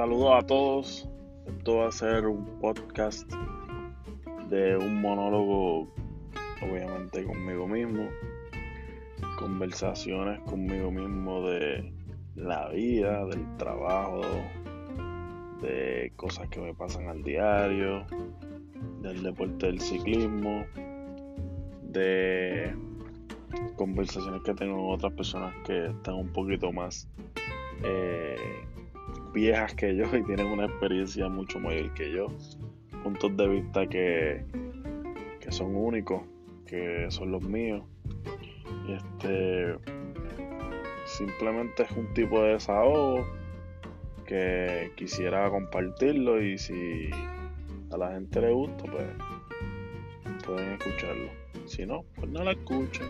Saludos a todos. Esto va a ser un podcast de un monólogo, obviamente conmigo mismo. Conversaciones conmigo mismo de la vida, del trabajo, de cosas que me pasan al diario, del deporte del ciclismo, de conversaciones que tengo con otras personas que están un poquito más eh, viejas que yo y tienen una experiencia mucho mayor que yo. Puntos de vista que, que son únicos, que son los míos. Este simplemente es un tipo de desahogo que quisiera compartirlo y si a la gente le gusta, pues pueden escucharlo. Si no, pues no la escuchen.